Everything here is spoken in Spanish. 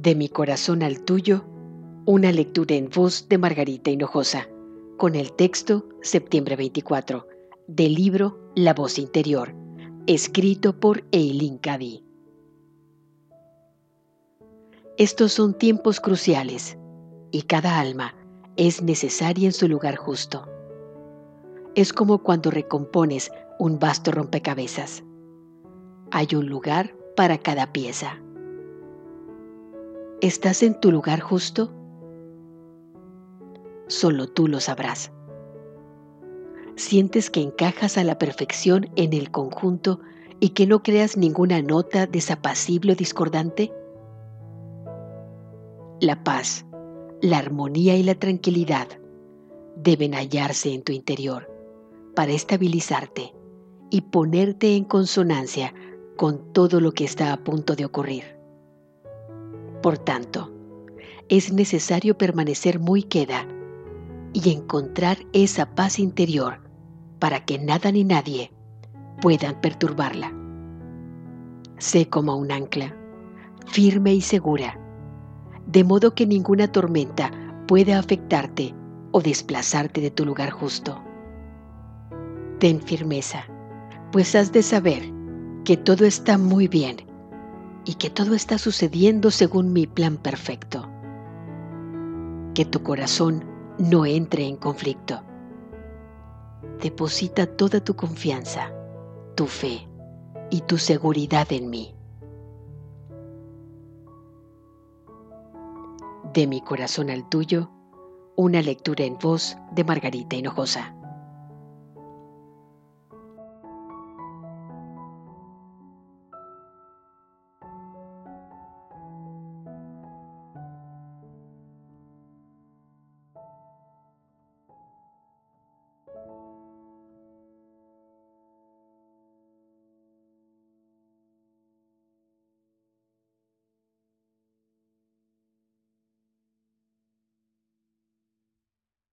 De mi corazón al tuyo, una lectura en voz de Margarita Hinojosa, con el texto Septiembre 24, del libro La voz interior, escrito por Eileen Cady. Estos son tiempos cruciales y cada alma es necesaria en su lugar justo. Es como cuando recompones un vasto rompecabezas. Hay un lugar para cada pieza. ¿Estás en tu lugar justo? Solo tú lo sabrás. ¿Sientes que encajas a la perfección en el conjunto y que no creas ninguna nota desapacible o discordante? La paz, la armonía y la tranquilidad deben hallarse en tu interior para estabilizarte y ponerte en consonancia con todo lo que está a punto de ocurrir. Por tanto, es necesario permanecer muy queda y encontrar esa paz interior para que nada ni nadie puedan perturbarla. Sé como un ancla, firme y segura, de modo que ninguna tormenta pueda afectarte o desplazarte de tu lugar justo. Ten firmeza, pues has de saber que todo está muy bien y que todo está sucediendo según mi plan perfecto. Que tu corazón no entre en conflicto. Deposita toda tu confianza, tu fe y tu seguridad en mí. De mi corazón al tuyo, una lectura en voz de Margarita Hinojosa.